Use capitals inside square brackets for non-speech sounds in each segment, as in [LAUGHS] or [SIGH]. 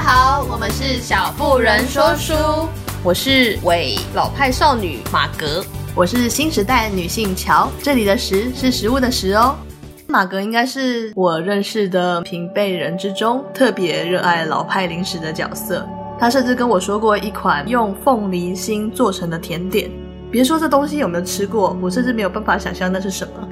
家好，我们是小妇人说书，我是伪老派少女马格，我是新时代女性乔。这里的食是食物的食哦。马格应该是我认识的平辈人之中特别热爱老派零食的角色。他甚至跟我说过一款用凤梨心做成的甜点。别说这东西有没有吃过，我甚至没有办法想象那是什么。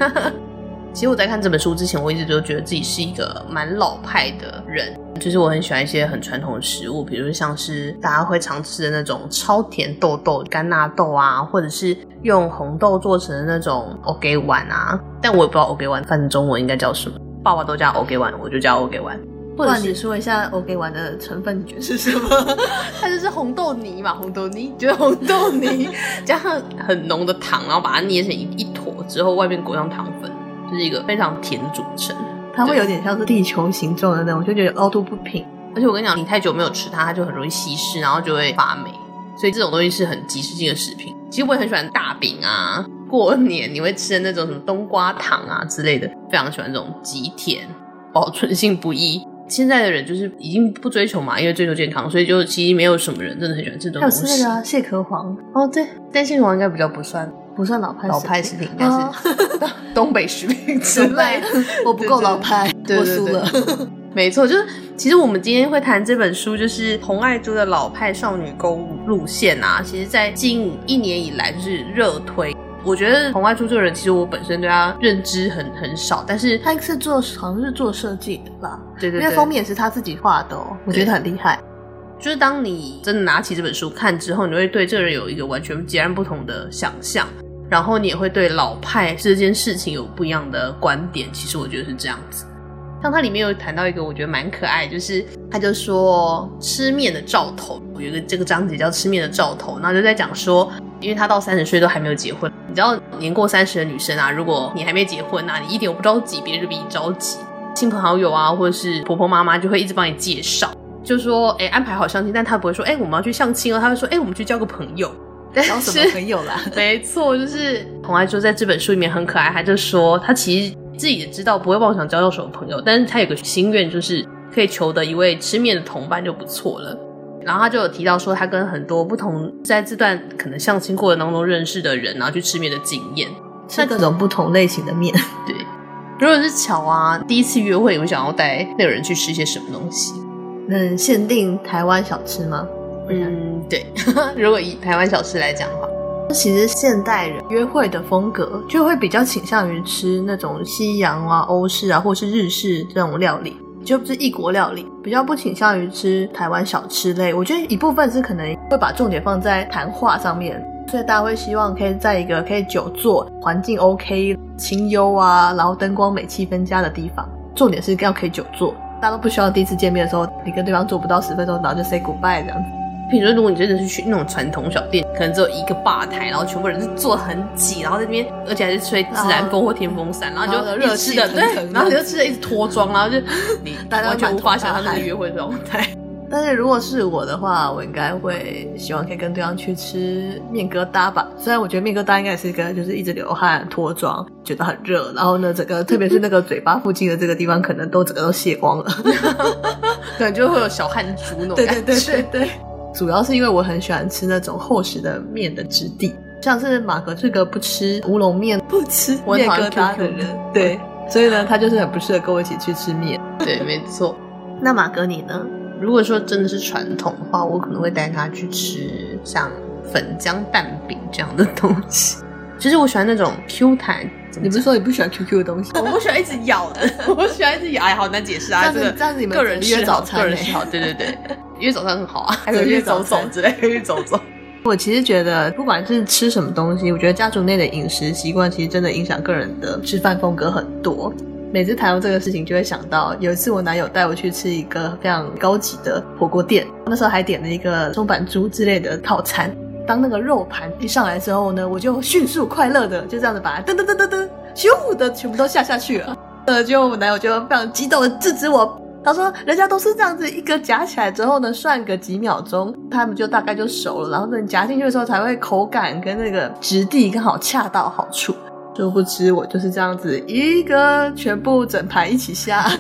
其实我在看这本书之前，我一直都觉得自己是一个蛮老派的人，就是我很喜欢一些很传统的食物，比如像是大家会常吃的那种超甜豆豆、干纳豆啊，或者是用红豆做成的那种 OK 碗啊。但我也不知道 OK 碗翻成中文应该叫什么，爸爸都叫 OK 碗，我就叫欧给丸。或者你说一下 OK 碗的成分，你觉得是什么？[LAUGHS] 它就是红豆泥嘛，红豆泥，就是红豆泥 [LAUGHS] 加上很浓的糖，然后把它捏成一一坨之后，外面裹上糖粉，就是一个非常甜的组成。它会有点像是地球形状的那种，就觉得凹凸不平。而且我跟你讲，你太久没有吃它，它就很容易稀释，然后就会发霉。所以这种东西是很即食性的食品。其实我也很喜欢大饼啊，过年你会吃的那种什么冬瓜糖啊之类的，非常喜欢这种极甜，保存性不易。现在的人就是已经不追求嘛，因为追求健康，所以就其实没有什么人真的很喜欢吃这种东西。还有吃那个啊，蟹壳黄哦，对，但蟹壳黄应该比较不算，不算老派老派食品，应该是 [LAUGHS] 东北食品 [LAUGHS] 之类。我不够老派，对对对对，我输了。[LAUGHS] 没错，就是其实我们今天会谈这本书，就是红爱珠的老派少女购物路线啊。其实，在近一年以来就是热推。我觉得红爱珠这个人，其实我本身对他认知很很少，但是他是做好像是做设计的吧？对对对，因为封面也是他自己画的哦，我觉得很厉害。就是当你真的拿起这本书看之后，你会对这个人有一个完全截然不同的想象，然后你也会对老派这件事情有不一样的观点。其实我觉得是这样子。像它里面有谈到一个我觉得蛮可爱，就是他就说吃面的兆头，有一个这个章节叫吃面的兆头，然后就在讲说，因为他到三十岁都还没有结婚，你知道年过三十的女生啊，如果你还没结婚啊，你一点不着急，别人就比你着急，亲朋好友啊，或者是婆婆妈妈就会一直帮你介绍，就说哎安排好相亲，但他不会说哎我们要去相亲哦，他会说哎我们去交个朋友，交什么朋友啦？[LAUGHS] 没错，就是红爱说在这本书里面很可爱，他就说他其实。自己也知道不会妄想交到什么朋友，但是他有个心愿，就是可以求得一位吃面的同伴就不错了。然后他就有提到说，他跟很多不同在这段可能相亲过程当中认识的人，然后去吃面的经验，吃各种不同类型的面。对，如果是巧啊，第一次约会，你会想要带那个人去吃些什么东西？能，限定台湾小吃吗？嗯，对。[LAUGHS] 如果以台湾小吃来讲的话。其实现代人约会的风格就会比较倾向于吃那种西洋啊、欧式啊，或是日式这种料理，就不是异国料理，比较不倾向于吃台湾小吃类。我觉得一部分是可能会把重点放在谈话上面，所以大家会希望可以在一个可以久坐、环境 OK、清幽啊，然后灯光美、气氛佳的地方。重点是要可以久坐，大家都不希望第一次见面的时候，你跟对方坐不到十分钟，然后就 say goodbye 这样子。比如说，如果你真的是去那种传统小店，可能只有一个吧台，然后全部人是坐很挤，然后在那边，而且还是吹自然风或天风扇，然后就热气的，对，然后你就吃的一直脱妆，然后就 [LAUGHS] 你完全无法想象那个约会状态。[LAUGHS] 但是如果是我的话，我应该会希望可以跟对方去吃面疙瘩吧。虽然我觉得面疙瘩应该也是一个就是一直流汗脱妆，觉得很热，然后呢，整个特别是那个嘴巴附近的这个地方，可能都整个都卸光了，[LAUGHS] 可能就会有小汗珠那种感觉。对对对对对。主要是因为我很喜欢吃那种厚实的面的质地，像是马哥这个不吃乌龙面、不吃面疙瘩的人，对，所以呢，他就是很不适合跟我一起去吃面。对，没错。那马哥你呢？如果说真的是传统的话，我可能会带他去吃像粉浆蛋饼这样的东西。[LAUGHS] 其实我喜欢那种 Q 弹。你不是说你不喜欢 QQ 的东西？我不喜欢一直咬的，[LAUGHS] 我喜欢一直咬。哎，好难解释啊！这个这样子，你们个人约早餐，个人嗜好，对对对，约早餐很好啊，还有约走走之类，[LAUGHS] 去走走。我其实觉得，不管是吃什么东西，我觉得家族内的饮食习惯其实真的影响个人的吃饭风格很多。每次谈到这个事情，就会想到有一次我男友带我去吃一个非常高级的火锅店，那时候还点了一个松板猪之类的套餐。当那个肉盘一上来之后呢，我就迅速快乐的就这样子把它噔噔噔噔噔咻的全部都下下去了。呃，就我男友就非常激动的制止我，他说人家都是这样子一个夹起来之后呢，涮个几秒钟，他们就大概就熟了，然后等夹进去的时候才会口感跟那个质地刚好恰到好处。殊不知我就是这样子一个全部整盘一起下。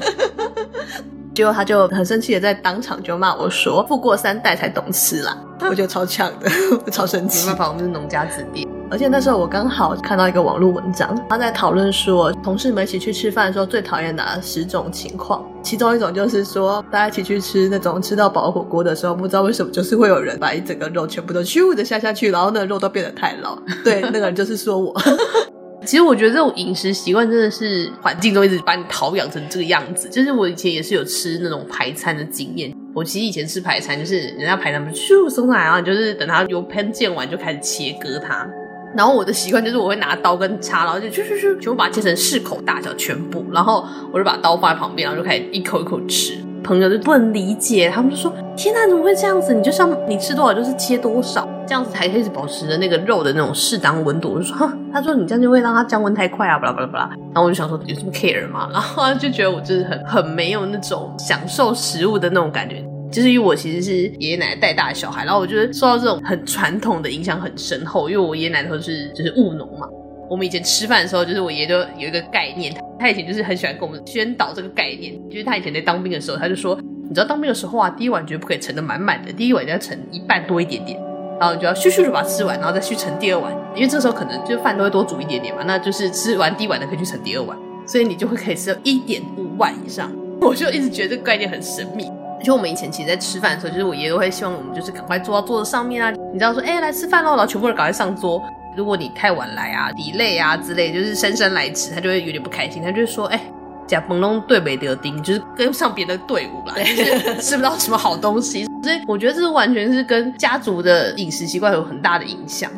结果他就很生气的在当场就骂我说：“富过三代才懂吃啦。[LAUGHS] ”我觉得超呛的，[LAUGHS] 超生气。没办法，我们是农家子弟。而且那时候我刚好看到一个网络文章，他在讨论说，同事们一起去吃饭的时候最讨厌哪十种情况。其中一种就是说，大家一起去吃那种吃到饱火锅的时候，不知道为什么就是会有人把一整个肉全部都咻的下下去，然后那个肉都变得太老。对，那个人就是说我。[LAUGHS] 其实我觉得这种饮食习惯真的是环境中一直把你陶养成这个样子。就是我以前也是有吃那种排餐的经验。我其实以前吃排餐，就是人家排他们咻送上来，然后你就是等它油喷溅完就开始切割它。然后我的习惯就是我会拿刀跟叉，然后就咻咻咻，全部把它切成适口大小全部，然后我就把刀放在旁边，然后就开始一口一口吃。朋友就不能理解，他们就说：“天哪，怎么会这样子？你就像你吃多少就是切多少，这样子才可以保持着那个肉的那种适当温度。”我就说：“，他说你这样就会让它降温太快啊，巴拉巴拉巴拉。”然后我就想说，有这么 care 吗？然后就觉得我就是很很没有那种享受食物的那种感觉。就是因为我其实是爷爷奶奶带大的小孩，然后我觉得受到这种很传统的影响很深厚。因为我爷爷奶奶都是就是务农嘛，我们以前吃饭的时候，就是我爷就有一个概念，他以前就是很喜欢跟我们宣导这个概念。就是他以前在当兵的时候，他就说，你知道当兵的时候啊，第一碗绝对不可以盛得满满的，第一碗就要盛一半多一点点，然后你就要咻咻就把它吃完，然后再去盛第二碗，因为这时候可能就饭都会多煮一点点嘛，那就是吃完第一碗的可以去盛第二碗，所以你就会可以吃到一点五碗以上。[LAUGHS] 我就一直觉得这个概念很神秘。就我们以前其实，在吃饭的时候，就是我爷爷都会希望我们就是赶快坐到桌子上面啊。你知道说，哎，来吃饭喽，然后全部人赶快上桌。如果你太晚来啊、delay 啊之类，就是姗姗来迟，他就会有点不开心。他就会说，哎，假崩龙对没得丁，就是跟不上别的队伍啦，就是吃不到什么好东西。所以我觉得这是完全是跟家族的饮食习惯有很大的影响。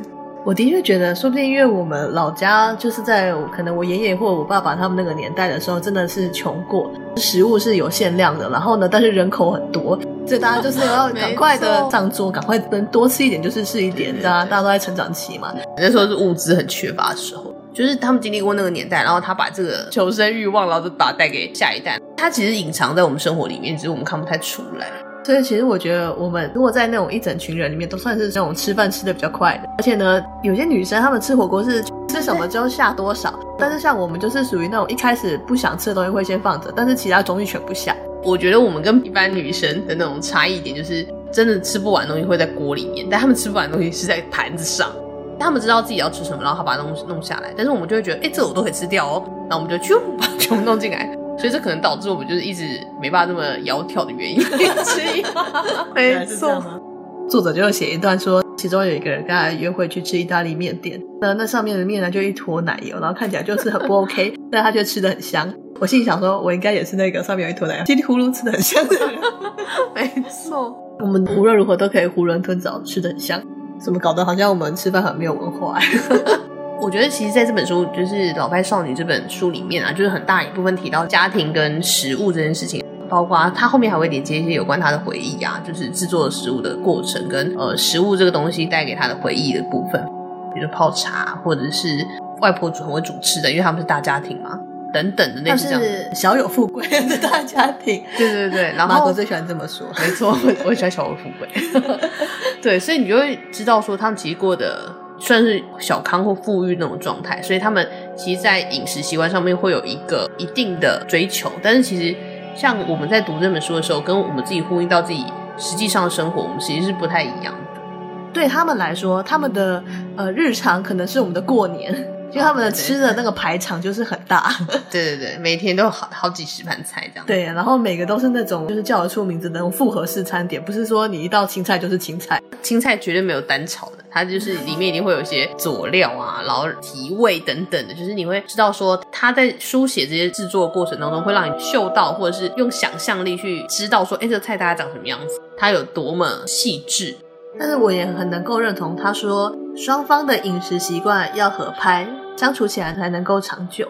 我的确觉得，说不定因为我们老家就是在可能我爷爷或我爸爸他们那个年代的时候，真的是穷过，食物是有限量的。然后呢，但是人口很多，所以大家就是 [LAUGHS] 要赶快的上桌，赶快能多吃一点就是吃一点，大家大家都在成长期嘛。那时候是物资很缺乏的时候，就是他们经历过那个年代，然后他把这个求生欲望，然后就把它带给下一代。他其实隐藏在我们生活里面，只是我们看不太出来。所以其实我觉得，我们如果在那种一整群人里面，都算是这种吃饭吃的比较快的。而且呢，有些女生她们吃火锅是吃什么就下多少，但是像我们就是属于那种一开始不想吃的东西会先放着，但是其他东西全部下。我觉得我们跟一般女生的那种差异点，就是真的吃不完的东西会在锅里面，但他们吃不完的东西是在盘子上。他们知道自己要吃什么，然后他把东西弄下来，但是我们就会觉得，哎，这我都可以吃掉哦，然后我们就去把全部弄进来。[LAUGHS] 所以这可能导致我们就是一直没办法那么窈窕的原因之一。没 [LAUGHS] 错，作者就写一段说，其中有一个人跟他约会去吃意大利面店，那那上面的面呢就一坨奶油，然后看起来就是很不 OK，[LAUGHS] 但他却吃的很香。我心里想说，我应该也是那个上面有一坨奶油，叽里呼噜吃的很香的人。[LAUGHS] 没错，我们无论如何都可以囫囵吞枣，吃的很香。怎么搞得好像我们吃饭很没有文化？[LAUGHS] 我觉得其实在这本书，就是《老派少女》这本书里面啊，就是很大一部分提到家庭跟食物这件事情，包括他后面还会连接一些有关他的回忆啊，就是制作食物的过程跟呃食物这个东西带给他的回忆的部分，比如泡茶或者是外婆煮很会煮吃的，因为他们是大家庭嘛，等等的那种。是 [LAUGHS] 小有富贵的大家庭。[LAUGHS] 对对对，然后马哥最喜欢这么说，没错，我也喜欢小有富贵。对，所以你就会知道说他们其实过的。算是小康或富裕那种状态，所以他们其实，在饮食习惯上面会有一个一定的追求。但是，其实像我们在读这本书的时候，跟我们自己呼应到自己实际上的生活，我们其实是不太一样的。对他们来说，他们的呃日常可能是我们的过年。就他们的吃的那个排场就是很大，对 [LAUGHS] 对对，每天都有好好几十盘菜这样。对，然后每个都是那种就是叫得出名字的那种复合式餐点，不是说你一道青菜就是青菜，青菜绝对没有单炒的，它就是里面一定会有一些佐料啊，然后提味等等的，就是你会知道说他在书写这些制作的过程当中，会让你嗅到或者是用想象力去知道说，哎，这个菜大概长什么样子，它有多么细致。但是我也很能够认同他说，双方的饮食习惯要合拍，相处起来才能够长久。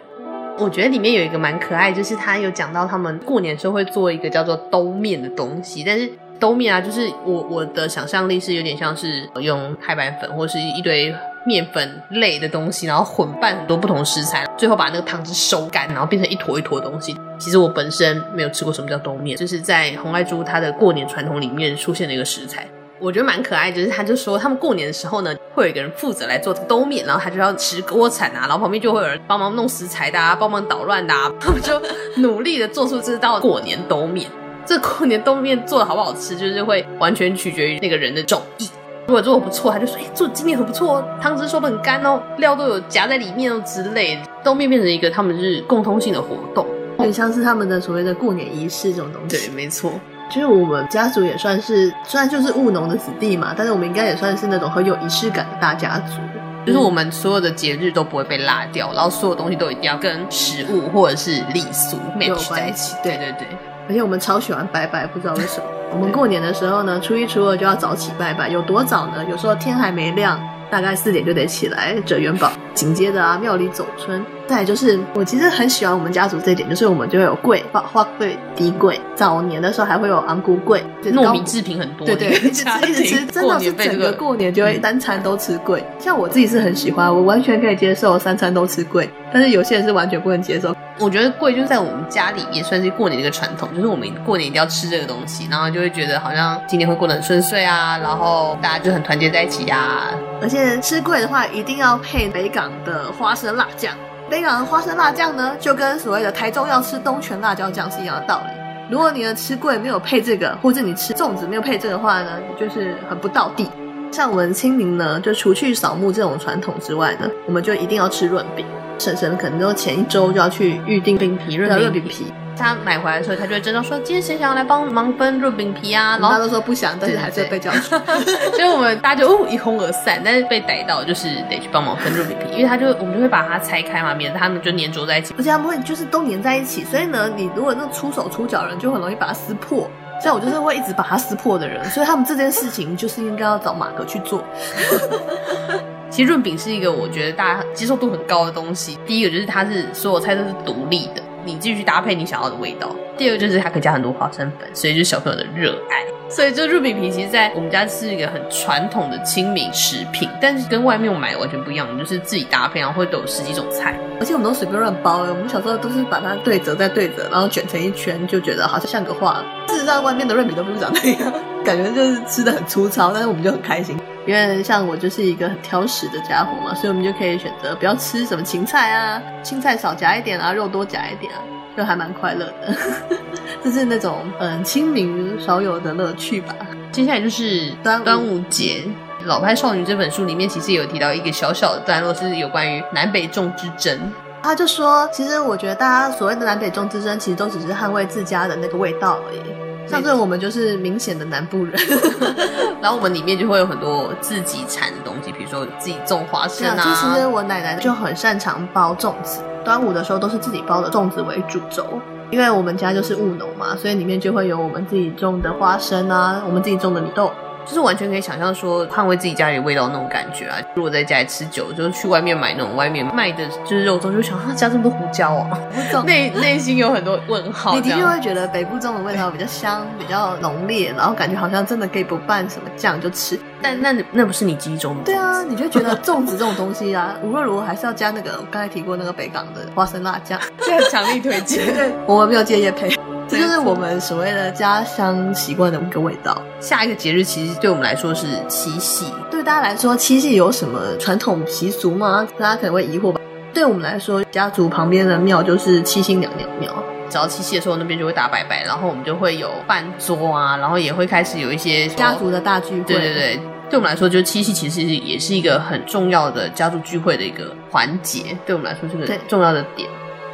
我觉得里面有一个蛮可爱，就是他有讲到他们过年的时候会做一个叫做兜面的东西。但是兜面啊，就是我我的想象力是有点像是用太白粉或是一堆面粉类的东西，然后混拌很多不同食材，最后把那个汤汁收干，然后变成一坨一坨的东西。其实我本身没有吃过什么叫兜面，就是在红爱珠它的过年传统里面出现的一个食材。我觉得蛮可爱，就是他就说他们过年的时候呢，会有一个人负责来做兜面，然后他就要持锅铲啊，然后旁边就会有人帮忙弄食材的啊，帮忙捣乱的啊，他们就努力的做出这道过年兜面。这过年冬面做的好不好吃，就是会完全取决于那个人的手艺。如果做的不错，他就说：“哎、欸，做今年很不错哦，汤汁收的很干哦，料都有夹在里面哦之类的。”冬面变成一个他们是共通性的活动，很像是他们的所谓的过年仪式这种东西。对，没错。就是我们家族也算是，虽然就是务农的子弟嘛，但是我们应该也算是那种很有仪式感的大家族。就是我们所有的节日都不会被落掉，然后所有东西都一定要跟食物或者是礼俗 match 在一起。对对对，而且我们超喜欢拜拜，不知道为什么。[LAUGHS] 我们过年的时候呢，初一初二就要早起拜拜，有多早呢？有时候天还没亮。大概四点就得起来折元宝，紧接着啊庙里走春，再就是我其实很喜欢我们家族这一点，就是我们就会有粿、花花粿、底粿，早年的时候还会有昂菇粿，糯米制品很多，对对，一直吃一直吃，真的是整个过年就会单餐都吃粿。像我自己是很喜欢，我完全可以接受三餐都吃粿，但是有些人是完全不能接受。我觉得粿就是在我们家里也算是过年的一个传统，就是我们过年一定要吃这个东西，然后就会觉得好像今年会过得很顺遂啊，然后大家就很团结在一起呀、啊。而且吃粿的话，一定要配北港的花生辣酱。北港的花生辣酱呢，就跟所谓的台中要吃东泉辣椒酱是一样的道理。如果你的吃粿没有配这个，或者你吃粽子没有配这个的话呢，就是很不道地。像我们清明呢，就除去扫墓这种传统之外呢，我们就一定要吃润饼。婶婶可能就前一周就要去预定饼皮、润饼皮。他买回来的时候，他就会征召说：“今天谁想要来帮忙分润饼皮啊？”然后他都说不想，但是还是会被叫出。[LAUGHS] 所以我们大家就哦一哄而散，但是被逮到就是得去帮忙分润饼皮，因为他就我们就会把它拆开嘛，免得他们就粘着在一起。而且他们会就是都粘在一起，所以呢，你如果那种出手出脚的人就很容易把它撕破。像我就是会一直把它撕破的人，所以他们这件事情就是应该要找马哥去做。[LAUGHS] 其实润饼是一个我觉得大家接受度很高的东西。第一个就是它是所有菜都是独立的，你继续搭配你想要的味道。第二个就是它可以加很多花生粉，所以就是小朋友的热爱。所以这润饼皮其实在我们家是一个很传统的清明食品，但是跟外面我买的完全不一样，我们就是自己搭配，然后会都有十几种菜，而且我们都随便乱包。我们小时候都是把它对折再对折，然后卷成一圈，就觉得好像像个画。事实上，外面的润饼都不是长那样，感觉就是吃的很粗糙，但是我们就很开心。因为像我就是一个很挑食的家伙嘛，所以我们就可以选择不要吃什么芹菜啊，青菜少夹一点啊，肉多夹一点啊，就还蛮快乐的。[LAUGHS] 这是那种嗯清明少有的乐趣吧。接下来就是端端午节，《老派少女》这本书里面其实有提到一个小小的段落，是有关于南北粽之争。他就说，其实我觉得大家所谓的南北中之争，其实都只是捍卫自家的那个味道而已。像这我们就是明显的南部人，[LAUGHS] 然后我们里面就会有很多自己产的东西，比如说自己种花生啊。其实我奶奶就很擅长包粽子，端午的时候都是自己包的粽子为主轴，因为我们家就是务农嘛，所以里面就会有我们自己种的花生啊，我们自己种的米豆。就是完全可以想象说捍卫自己家里的味道那种感觉啊！如果在家里吃久，就是去外面买那种外面卖的就是肉粽，就想啊加这么多胡椒哦、[LAUGHS] 啊，内内心有很多问号。你的确会觉得北部粽的味道比较香，比较浓烈，然后感觉好像真的可以不拌什么酱就吃。但那那不是你记忆中的？对啊，你就觉得粽子这种东西啊，无论如何还是要加那个我刚才提过那个北港的花生辣酱，[LAUGHS] 这个强力推荐。[LAUGHS] 对，我们没有借业配。这就是我们所谓的家乡习惯的一个味道。下一个节日其实对我们来说是七夕。对大家来说，七夕有什么传统习俗吗？大家可能会疑惑吧。对我们来说，家族旁边的庙就是七星娘娘庙。只要七夕的时候，那边就会打拜拜，然后我们就会有饭桌啊，然后也会开始有一些家族的大聚会。对对对，对我们来说，就是七夕其实也是一个很重要的家族聚会的一个环节。对我们来说，是个重要的点。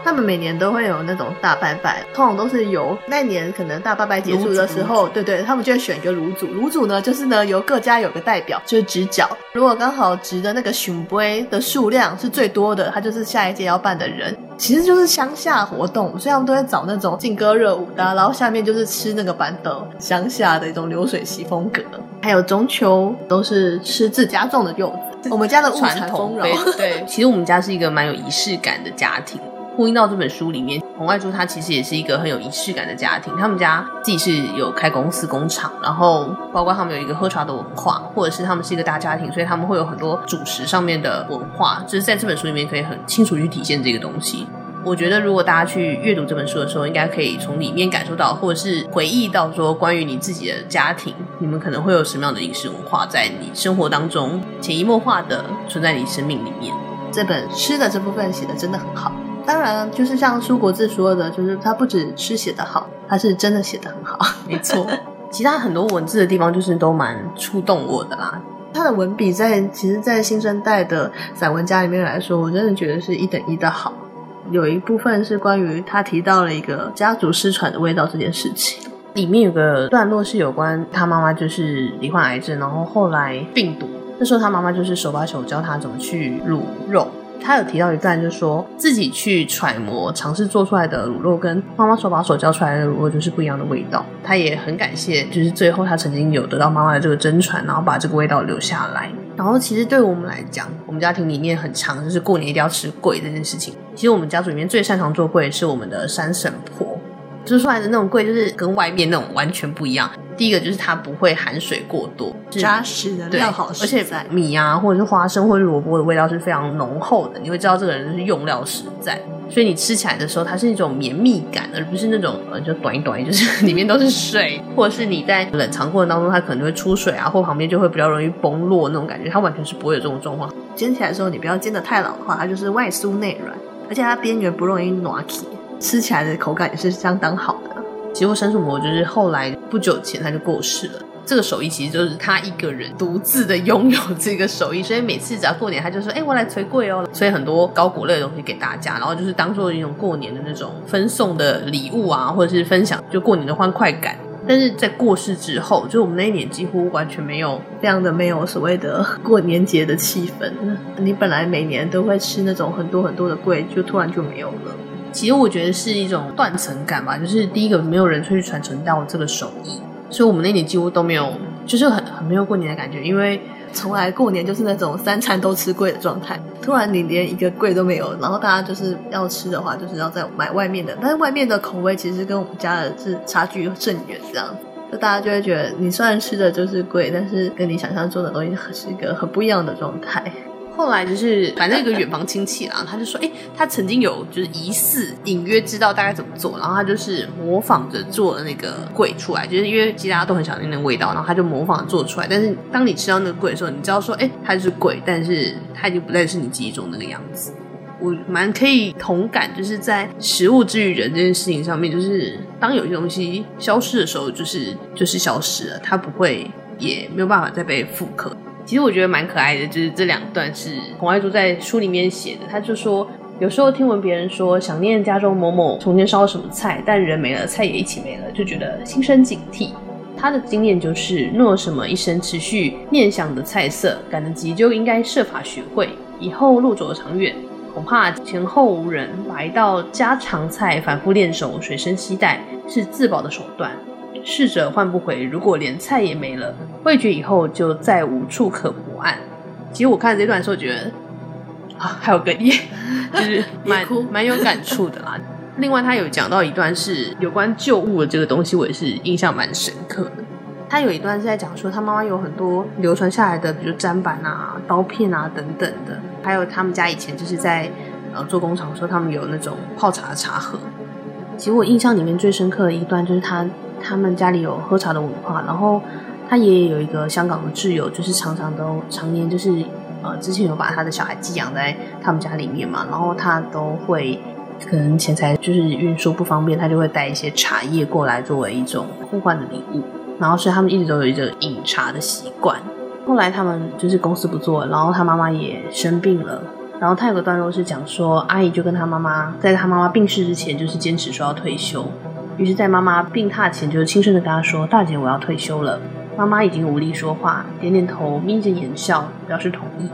他们每年都会有那种大拜拜，通常都是由那年可能大拜拜结束的时候，对对，他们就会选一个炉主，炉主呢就是呢由各家有个代表，就是直角。如果刚好掷的那个圣杯的数量是最多的，他就是下一届要办的人。其实就是乡下活动，所以他们都会找那种劲歌热舞的，然后下面就是吃那个板豆，乡下的一种流水席风格。还有中秋都是吃自家种的柚子，我们家的物产丰饶。对，其实我们家是一个蛮有仪式感的家庭。呼应到这本书里面，洪外珠他其实也是一个很有仪式感的家庭。他们家自己是有开公司工厂，然后包括他们有一个喝茶的文化，或者是他们是一个大家庭，所以他们会有很多主食上面的文化，就是在这本书里面可以很清楚去体现这个东西。我觉得如果大家去阅读这本书的时候，应该可以从里面感受到，或者是回忆到说关于你自己的家庭，你们可能会有什么样的饮食文化在你生活当中潜移默化的存在你生命里面。这本诗的这部分写的真的很好。当然，就是像舒国志说的，就是他不止诗写得好，他是真的写得很好，[LAUGHS] 没错。其他很多文字的地方就是都蛮触动我的啦。他的文笔在其实，在新生代的散文家里面来说，我真的觉得是一等一的好。有一部分是关于他提到了一个家族失传的味道这件事情，里面有个段落是有关他妈妈就是罹患癌症，然后后来病毒，那时候他妈妈就是手把手教他怎么去卤肉。他有提到一段，就是说自己去揣摩、尝试做出来的卤肉，跟妈妈手把手教出来的卤肉就是不一样的味道。他也很感谢，就是最后他曾经有得到妈妈的这个真传，然后把这个味道留下来。然后其实对我们来讲，我们家庭里面很常就是过年一定要吃粿这件事情。其实我们家族里面最擅长做粿是我们的三婶婆，做出来的那种粿就是跟外面那种完全不一样。第一个就是它不会含水过多，扎实的料好实在，而且米啊或者是花生或者萝卜的味道是非常浓厚的，你会知道这个人是用料实在，所以你吃起来的时候它是一种绵密感，而不是那种呃就短一短，[LAUGHS] 就是里面都是水，或者是你在冷藏过程当中它可能会出水啊，或旁边就会比较容易崩落那种感觉，它完全是不会有这种状况。煎起来的时候你不要煎的太老的话，它就是外酥内软，而且它边缘不容易软起，吃起来的口感也是相当好的。其实我三叔母就是后来不久前他就过世了。这个手艺其实就是他一个人独自的拥有这个手艺，所以每次只要过年，他就说：“哎，我来捶粿哦。”所以很多高果类的东西给大家，然后就是当做一种过年的那种分送的礼物啊，或者是分享就过年的欢快感。但是在过世之后，就我们那一年几乎完全没有这样的没有所谓的 [LAUGHS] 过年节的气氛。你本来每年都会吃那种很多很多的粿，就突然就没有了。其实我觉得是一种断层感吧，就是第一个没有人去传承到这个手艺，所以我们那年几乎都没有，就是很很没有过年的感觉，因为从来过年就是那种三餐都吃贵的状态，突然你连一个贵都没有，然后大家就是要吃的话，就是要在买外面的，但是外面的口味其实跟我们家的是差距甚远，这样，就大家就会觉得你虽然吃的就是贵，但是跟你想象中的东西是一个很不一样的状态。后来就是反正一个远房亲戚啦，他就说，哎，他曾经有就是疑似隐约知道大概怎么做，然后他就是模仿着做的那个鬼出来，就是因为其实大家都很想念那个味道，然后他就模仿着做出来。但是当你吃到那个鬼的时候，你知道说，哎，它是鬼，但是它已经不再是你记忆中那个样子。我蛮可以同感，就是在食物之于人这件事情上面，就是当有些东西消失的时候，就是就是消失了，它不会也没有办法再被复刻。其实我觉得蛮可爱的，就是这两段是洪爱珠在书里面写的。他就说，有时候听闻别人说想念家中某某从前烧了什么菜，但人没了，菜也一起没了，就觉得心生警惕。他的经验就是，若什么一生持续念想的菜色，赶得及就应该设法学会，以后路走得长远。恐怕前后无人，把一道家常菜反复练熟，随身携带，是自保的手段。逝者唤不回，如果连菜也没了，味觉以后就再无处可泊岸。其实我看这段的时候，觉得啊，还有哽咽，就是 [LAUGHS] 蛮蛮有感触的啦。另外，他有讲到一段是有关旧物的这个东西，我也是印象蛮深刻的。他有一段是在讲说，他妈妈有很多流传下来的，比如砧板啊、刀片啊等等的，还有他们家以前就是在呃做工厂的时候，他们有那种泡茶的茶盒。其实我印象里面最深刻的一段就是他。他们家里有喝茶的文化，然后他爷爷有一个香港的挚友，就是常常都常年就是呃，之前有把他的小孩寄养在他们家里面嘛，然后他都会可能钱财就是运输不方便，他就会带一些茶叶过来作为一种互换的礼物，然后所以他们一直都有一个饮茶的习惯。后来他们就是公司不做，然后他妈妈也生病了，然后他有个段落是讲说，阿姨就跟他妈妈在他妈妈病逝之前，就是坚持说要退休。于是，在妈妈病榻前，就轻声的跟她说：“大姐，我要退休了。”妈妈已经无力说话，点点头，眯着眼笑，表示同意。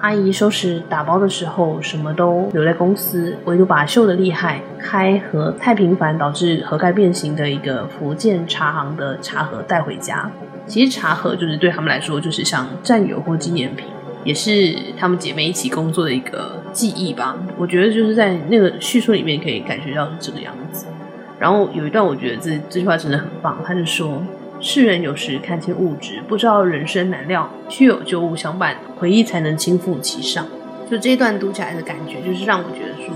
阿姨收拾打包的时候，什么都留在公司，唯独把锈的厉害、开合太频繁，导致盒盖变形的一个福建茶行的茶盒带回家。其实茶盒就是对他们来说，就是像战友或纪念品，也是他们姐妹一起工作的一个记忆吧。我觉得就是在那个叙述里面可以感觉到是这个样子。然后有一段，我觉得这这句话真的很棒。他就说：“世人有时看清物质，不知道人生难料，须有旧物相伴，回忆才能轻覆其上。”就这一段读起来的感觉，就是让我觉得说，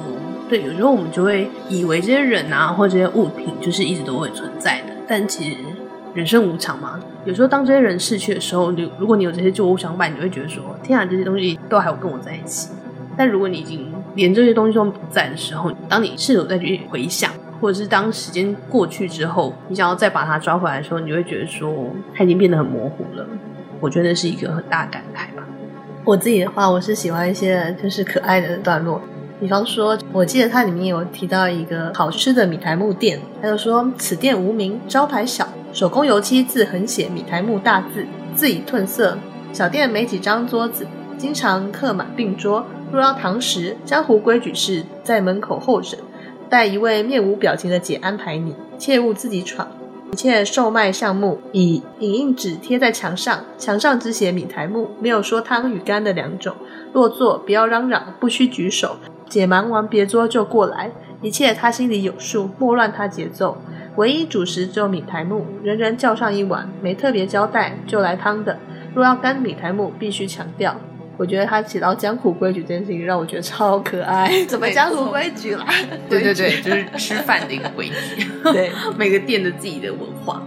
对，有时候我们就会以为这些人啊，或这些物品，就是一直都会存在的。但其实人生无常嘛，有时候当这些人逝去的时候，你如果你有这些旧物相伴，你会觉得说：“天啊，这些东西都还有跟我在一起。”但如果你已经连这些东西都不在的时候，当你试图再去回想。或者是当时间过去之后，你想要再把它抓回来的时候，你就会觉得说它已经变得很模糊了。我觉得是一个很大感慨吧。我自己的话，我是喜欢一些就是可爱的段落，比方说，我记得它里面有提到一个好吃的米苔目店，他就说此店无名，招牌小，手工油漆字横写米苔目大字，字已褪色。小店没几张桌子，经常客满并桌。若要堂食，江湖规矩是在门口候诊，待一位面无表情的姐安排你，切勿自己闯。一切售卖项目以影印纸贴在墙上，墙上只写米苔目，没有说汤与干的两种。落座不要嚷嚷，不需举手。姐忙完别桌就过来，一切她心里有数，莫乱她节奏。唯一主食只有米苔目，人人叫上一碗，没特别交代就来汤的。若要干米苔目，必须强调。我觉得他写到江湖规矩这件事情，让我觉得超可爱。怎么江湖规矩啦？对对对，就是 [LAUGHS] 吃饭的一个规矩。对，[LAUGHS] 每个店的自己的文化。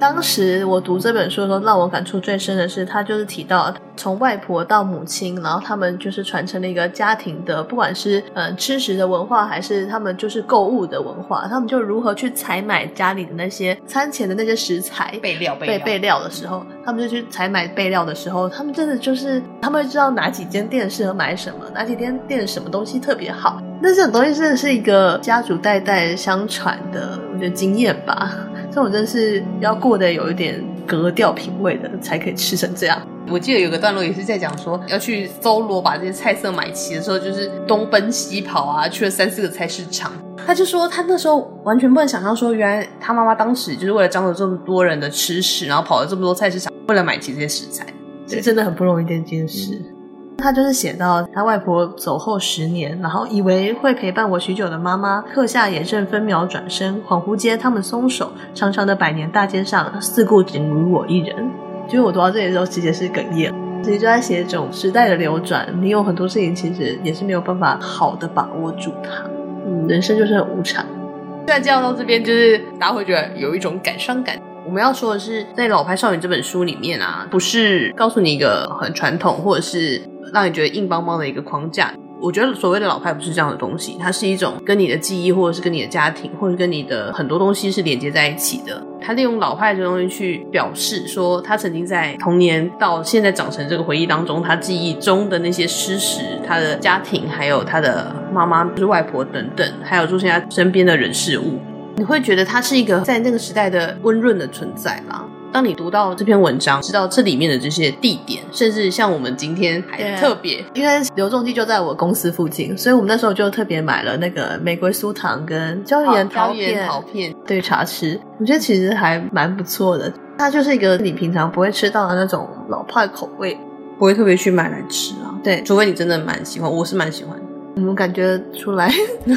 当时我读这本书的时候，让我感触最深的是，他就是提到从外婆到母亲，然后他们就是传承了一个家庭的，不管是呃吃食的文化，还是他们就是购物的文化，他们就如何去采买家里的那些餐前的那些食材备料备料备料的时候，他们就去采买备料的时候，他们真的就是他们会知道哪几间店适合买什么，哪几间店什么东西特别好。那这种东西真的是一个家族代代相传的，我觉得经验吧。这种真是要过得有一点格调品味的，才可以吃成这样。我记得有个段落也是在讲说，要去搜罗把这些菜色买齐的时候，就是东奔西跑啊，去了三四个菜市场。他就说他那时候完全不能想象说，原来他妈妈当时就是为了张罗这么多人的吃食，然后跑了这么多菜市场，为了买齐这些食材，是真的很不容易的一件事。嗯他就是写到他外婆走后十年，然后以为会陪伴我许久的妈妈，刻下也正分秒转身，恍惚间他们松手，长长的百年大街上，四顾仅如我一人。就是我读到这里的时候，直接是哽咽。其实就在写一种时代的流转，你有很多事情其实也是没有办法好的把握住它。嗯，人生就是很无常。虽然介绍到这边，就是大家会觉得有一种感伤感。我们要说的是，在《老派少女》这本书里面啊，不是告诉你一个很传统，或者是。让你觉得硬邦邦的一个框架，我觉得所谓的老派不是这样的东西，它是一种跟你的记忆，或者是跟你的家庭，或者跟你的很多东西是连接在一起的。他利用老派这东西去表示说，他曾经在童年到现在长成这个回忆当中，他记忆中的那些事实，他的家庭，还有他的妈妈，就是外婆等等，还有出现在身边的人事物，你会觉得它是一个在那个时代的温润的存在吗？当你读到这篇文章，知道这里面的这些地点，甚至像我们今天还特别，因为刘仲基就在我公司附近，所以我们那时候就特别买了那个玫瑰酥糖跟椒盐桃片，桃片对茶吃，我觉得其实还蛮不错的。它就是一个你平常不会吃到的那种老派口味，不会特别去买来吃啊。对，除非你真的蛮喜欢，我是蛮喜欢的。我们感觉出来，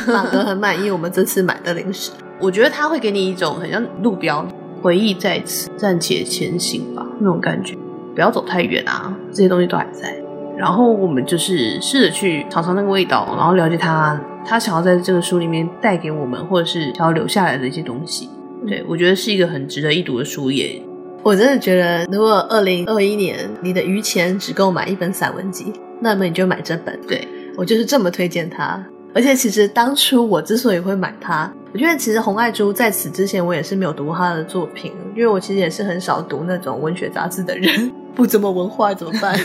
马德很满意我们这次买的零食。我觉得它会给你一种很像路标。回忆在此，暂且前行吧，那种感觉，不要走太远啊，这些东西都还在。然后我们就是试着去尝尝那个味道，然后了解他，他想要在这个书里面带给我们，或者是想要留下来的一些东西。对，我觉得是一个很值得一读的书耶。我真的觉得，如果二零二一年你的余钱只够买一本散文集，那么你就买这本。对，我就是这么推荐它。而且其实当初我之所以会买它，我觉得其实洪爱珠在此之前我也是没有读过她的作品，因为我其实也是很少读那种文学杂志的人，[LAUGHS] 不怎么文化怎么办？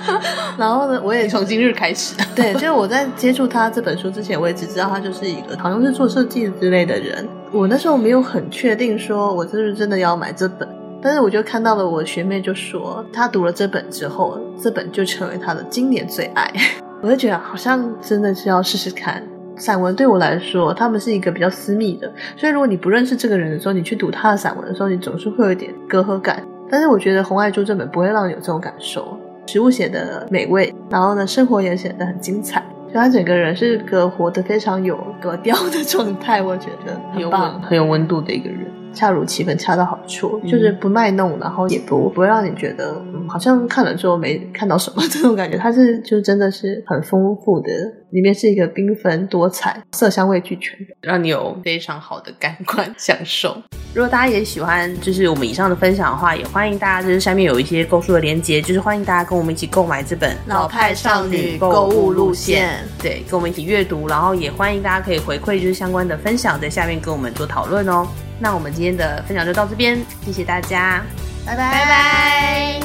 [LAUGHS] 然后呢，我也从今日开始，对，就是我在接触他这本书之前，我也只知道他就是一个好像是做设计之类的人。我那时候没有很确定说我是不是真的要买这本，但是我就看到了我学妹就说，她读了这本之后，这本就成为她的今年最爱。[LAUGHS] 我就觉得好像真的是要试试看。散文对我来说，他们是一个比较私密的，所以如果你不认识这个人的时候，你去读他的散文的时候，你总是会有一点隔阂感。但是我觉得红爱珠这本不会让你有这种感受，食物写的美味，然后呢，生活也写得很精彩，就他整个人是个活得非常有格调的状态，我觉得很棒，很有温度的一个人。恰如其分，恰到好处，嗯、就是不卖弄，然后也不不会让你觉得、嗯、好像看了之后没看到什么这种感觉。它是就真的是很丰富的，里面是一个缤纷多彩、色香味俱全的，让你有非常好的感官享受。如果大家也喜欢就是我们以上的分享的话，也欢迎大家就是下面有一些购书的链接，就是欢迎大家跟我们一起购买这本《老派少女购物路线》，对，跟我们一起阅读，然后也欢迎大家可以回馈就是相关的分享，在下面跟我们做讨论哦。那我们今天的分享就到这边，谢谢大家，拜拜。拜拜。